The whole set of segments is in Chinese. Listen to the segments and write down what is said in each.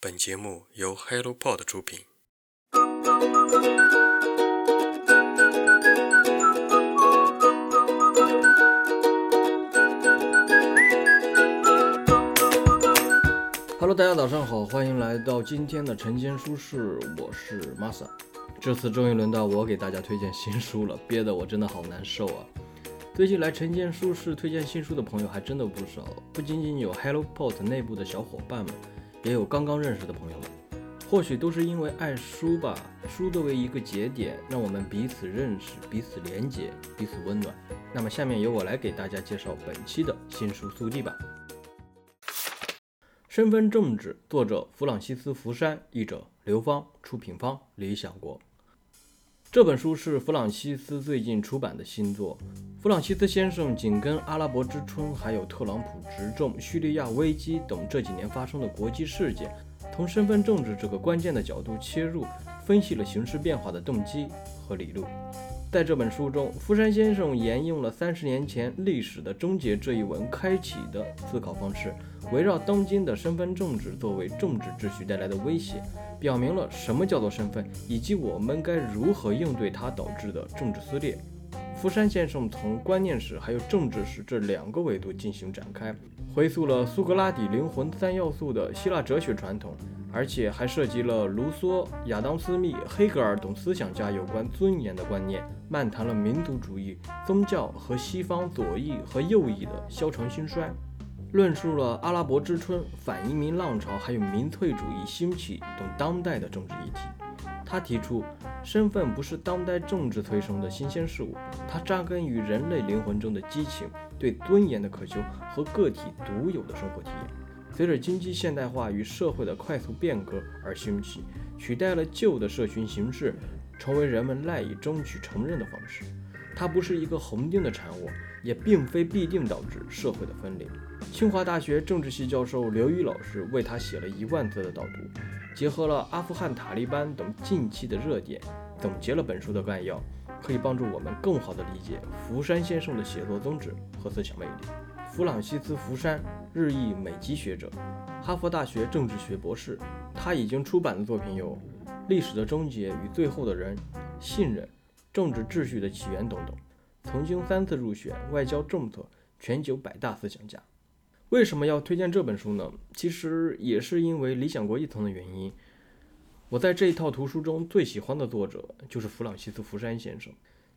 本节目由 HelloPod 出品。Hello，大家早上好，欢迎来到今天的晨间书适，我是 Masa。这次终于轮到我给大家推荐新书了，憋得我真的好难受啊！最近来晨间书适推荐新书的朋友还真的不少，不仅仅有 HelloPod 内部的小伙伴们，也有刚刚认识的朋友们。或许都是因为爱书吧，书作为一个节点，让我们彼此认识、彼此连接、彼此温暖。那么下面由我来给大家介绍本期的新书速递吧。身份政治，作者弗朗西斯·福山，译者刘芳，出品方理想国。这本书是弗朗西斯最近出版的新作。弗朗西斯先生紧跟阿拉伯之春、还有特朗普执政、叙利亚危机等这几年发生的国际事件，从身份政治这个关键的角度切入，分析了形势变化的动机和理路。在这本书中，福山先生沿用了三十年前《历史的终结》这一文开启的思考方式。围绕当今的身份政治作为政治秩序带来的威胁，表明了什么叫做身份，以及我们该如何应对它导致的政治撕裂。福山先生从观念史还有政治史这两个维度进行展开，回溯了苏格拉底灵魂三要素的希腊哲学传统，而且还涉及了卢梭、亚当·斯密、黑格尔等思想家有关尊严的观念，漫谈了民族主义、宗教和西方左翼和右翼的消长兴衰。论述了阿拉伯之春、反移民浪潮，还有民粹主义兴起等当代的政治议题。他提出，身份不是当代政治催生的新鲜事物，它扎根于人类灵魂中的激情、对尊严的渴求和个体独有的生活体验。随着经济现代化与社会的快速变革而兴起，取代了旧的社群形式，成为人们赖以争取承认的方式。它不是一个恒定的产物，也并非必定导致社会的分裂。清华大学政治系教授刘宇老师为他写了一万字的导读，结合了阿富汗塔利班等近期的热点，总结了本书的概要，可以帮助我们更好地理解福山先生的写作宗旨和思想魅力。弗朗西斯·福山，日裔美籍学者，哈佛大学政治学博士。他已经出版的作品有《历史的终结与最后的人》《信任》《政治秩序的起源》等等。曾经三次入选外交政策全球百大思想家。为什么要推荐这本书呢？其实也是因为理想国一层的原因。我在这一套图书中最喜欢的作者就是弗朗西斯·福山先生。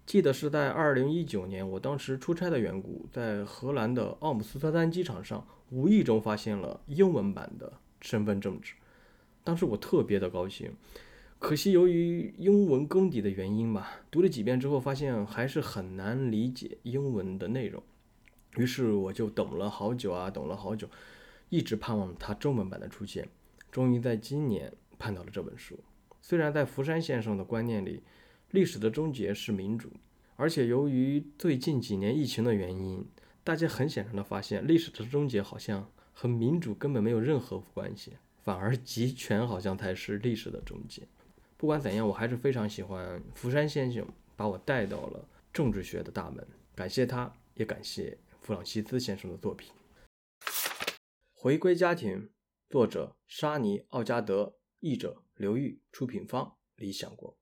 记得是在2019年，我当时出差的缘故，在荷兰的奥姆斯特丹机场上，无意中发现了英文版的《身份政治》。当时我特别的高兴，可惜由于英文功底的原因吧，读了几遍之后，发现还是很难理解英文的内容。于是我就等了好久啊，等了好久，一直盼望它中文版的出现。终于在今年盼到了这本书。虽然在福山先生的观念里，历史的终结是民主，而且由于最近几年疫情的原因，大家很显然的发现，历史的终结好像和民主根本没有任何关系，反而集权好像才是历史的终结。不管怎样，我还是非常喜欢福山先生把我带到了政治学的大门，感谢他，也感谢。弗朗西斯先生的作品《回归家庭》，作者沙尼·奥加德，译者刘玉，出品方理想国。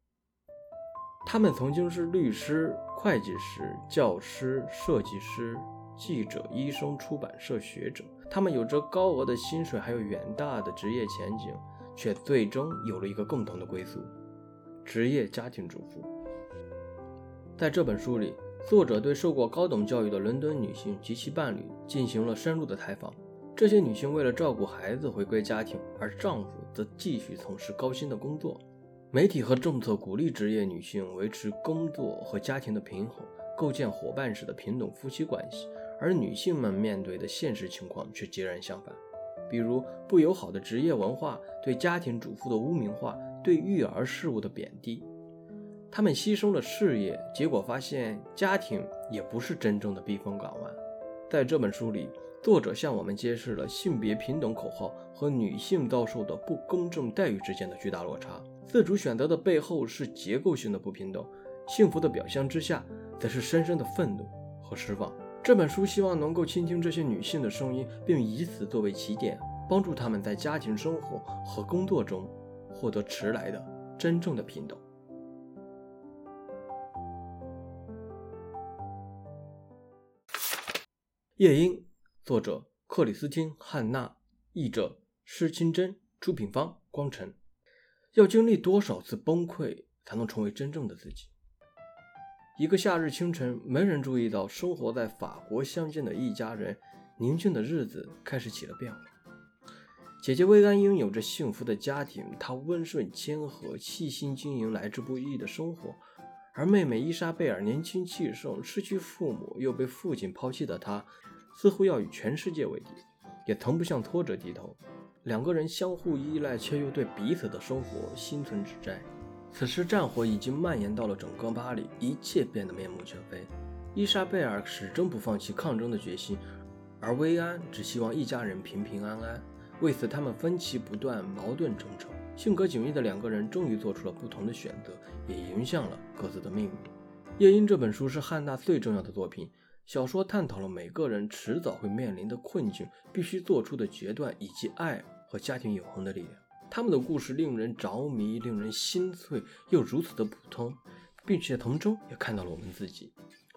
他们曾经是律师、会计师、教师、设计师、记者、医生、出版社学者。他们有着高额的薪水，还有远大的职业前景，却最终有了一个共同的归宿——职业家庭主妇。在这本书里。作者对受过高等教育的伦敦女性及其伴侣进行了深入的采访。这些女性为了照顾孩子回归家庭，而丈夫则继续从事高薪的工作。媒体和政策鼓励职业女性维持工作和家庭的平衡，构建伙伴式的平等夫妻关系，而女性们面对的现实情况却截然相反，比如不友好的职业文化、对家庭主妇的污名化、对育儿事务的贬低。他们牺牲了事业，结果发现家庭也不是真正的避风港湾。在这本书里，作者向我们揭示了性别平等口号和女性遭受的不公正待遇之间的巨大落差。自主选择的背后是结构性的不平等，幸福的表象之下则是深深的愤怒和失望。这本书希望能够倾听这些女性的声音，并以此作为起点，帮助他们在家庭生活和工作中获得迟来的真正的平等。夜莺，作者克里斯汀·汉娜，译者施清真，出品方光晨。要经历多少次崩溃，才能成为真正的自己？一个夏日清晨，没人注意到，生活在法国乡间的一家人，宁静的日子开始起了变化。姐姐薇安拥有着幸福的家庭，她温顺谦和，细心经营来之不易的生活；而妹妹伊莎贝尔年轻气盛，失去父母又被父亲抛弃的她。似乎要与全世界为敌，也从不向挫折低头。两个人相互依赖，却又对彼此的生活心存指摘。此时，战火已经蔓延到了整个巴黎，一切变得面目全非。伊莎贝尔始终不放弃抗争的决心，而薇安只希望一家人平平安安。为此，他们分歧不断，矛盾重重。性格迥异的两个人终于做出了不同的选择，也迎向了各自的命运。《夜莺》这本书是汉娜最重要的作品。小说探讨了每个人迟早会面临的困境，必须做出的决断，以及爱和家庭永恒的力量。他们的故事令人着迷，令人心碎，又如此的普通，并且从中也看到了我们自己。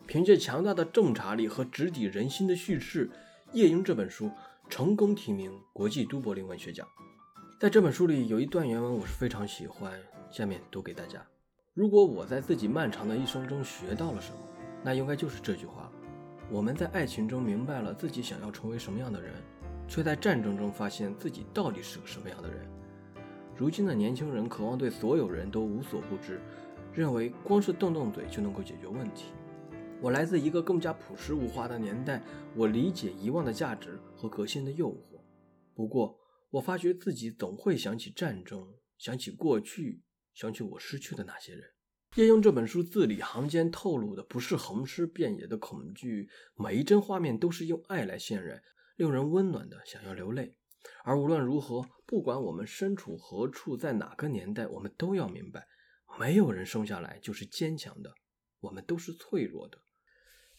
凭借强大的洞察力和直抵人心的叙事，《夜莺》这本书成功提名国际都柏林文学奖。在这本书里有一段原文我是非常喜欢，下面读给大家：如果我在自己漫长的一生中学到了什么，那应该就是这句话了。我们在爱情中明白了自己想要成为什么样的人，却在战争中发现自己到底是个什么样的人。如今的年轻人渴望对所有人都无所不知，认为光是动动嘴就能够解决问题。我来自一个更加朴实无华的年代，我理解遗忘的价值和革新的诱惑。不过，我发觉自己总会想起战争，想起过去，想起我失去的那些人。夜莺这本书字里行间透露的不是横尸遍野的恐惧，每一帧画面都是用爱来渲染，令人温暖的想要流泪。而无论如何，不管我们身处何处，在哪个年代，我们都要明白，没有人生下来就是坚强的，我们都是脆弱的，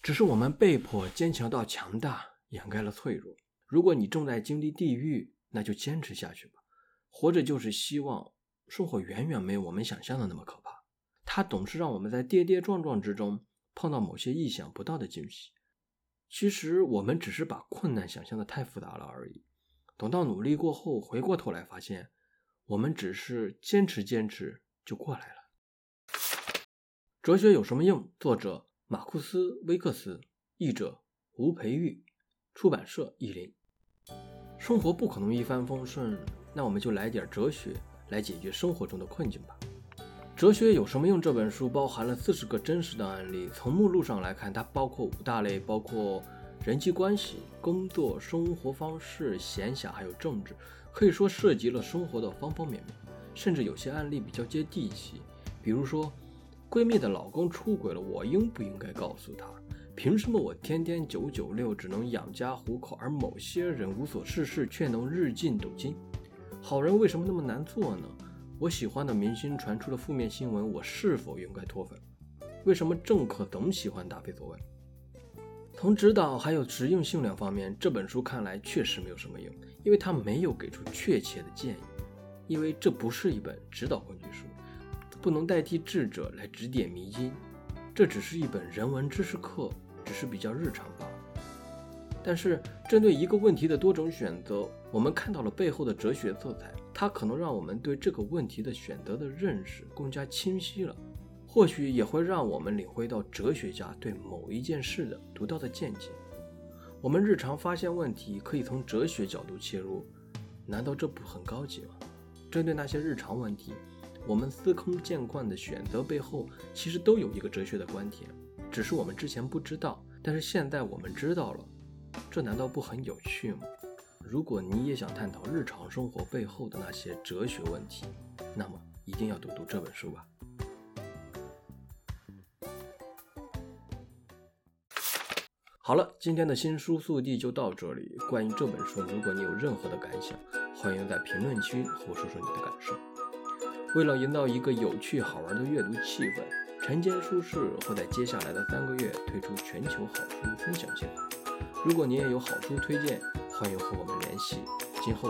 只是我们被迫坚强到强大，掩盖了脆弱。如果你正在经历地狱，那就坚持下去吧。活着就是希望，生活远远没有我们想象的那么可怕。它总是让我们在跌跌撞撞之中碰到某些意想不到的惊喜。其实我们只是把困难想象的太复杂了而已。等到努力过后，回过头来发现，我们只是坚持坚持就过来了。哲学有什么用？作者马库斯·威克斯，译者吴培玉，出版社译林。生活不可能一帆风顺，那我们就来点哲学来解决生活中的困境吧。哲学有什么用？这本书包含了四十个真实的案例。从目录上来看，它包括五大类，包括人际关系、工作、生活方式、闲暇，还有政治，可以说涉及了生活的方方面面。甚至有些案例比较接地气，比如说，闺蜜的老公出轨了，我应不应该告诉她？凭什么我天天九九六只能养家糊口，而某些人无所事事却能日进斗金？好人为什么那么难做呢？我喜欢的明星传出了负面新闻，我是否应该脱粉？为什么政客总喜欢答非所问？从指导还有实用性两方面，这本书看来确实没有什么用，因为它没有给出确切的建议，因为这不是一本指导工具书，不能代替智者来指点迷津，这只是一本人文知识课，只是比较日常罢了。但是，针对一个问题的多种选择，我们看到了背后的哲学色彩。它可能让我们对这个问题的选择的认识更加清晰了，或许也会让我们领会到哲学家对某一件事的独到的见解。我们日常发现问题可以从哲学角度切入，难道这不很高级吗？针对那些日常问题，我们司空见惯的选择背后，其实都有一个哲学的观点，只是我们之前不知道，但是现在我们知道了。这难道不很有趣吗？如果你也想探讨日常生活背后的那些哲学问题，那么一定要读读这本书吧。好了，今天的新书速递就到这里。关于这本书，如果你有任何的感想，欢迎在评论区和我说说你的感受。为了营造一个有趣好玩的阅读气氛，晨间书市会在接下来的三个月推出全球好书分享计划。如果你也有好书推荐，欢迎和我们联系。今后，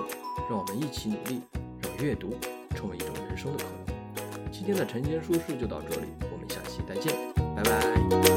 让我们一起努力，让阅读成为一种人生的可能。今天的晨间书事就到这里，我们下期再见，拜拜。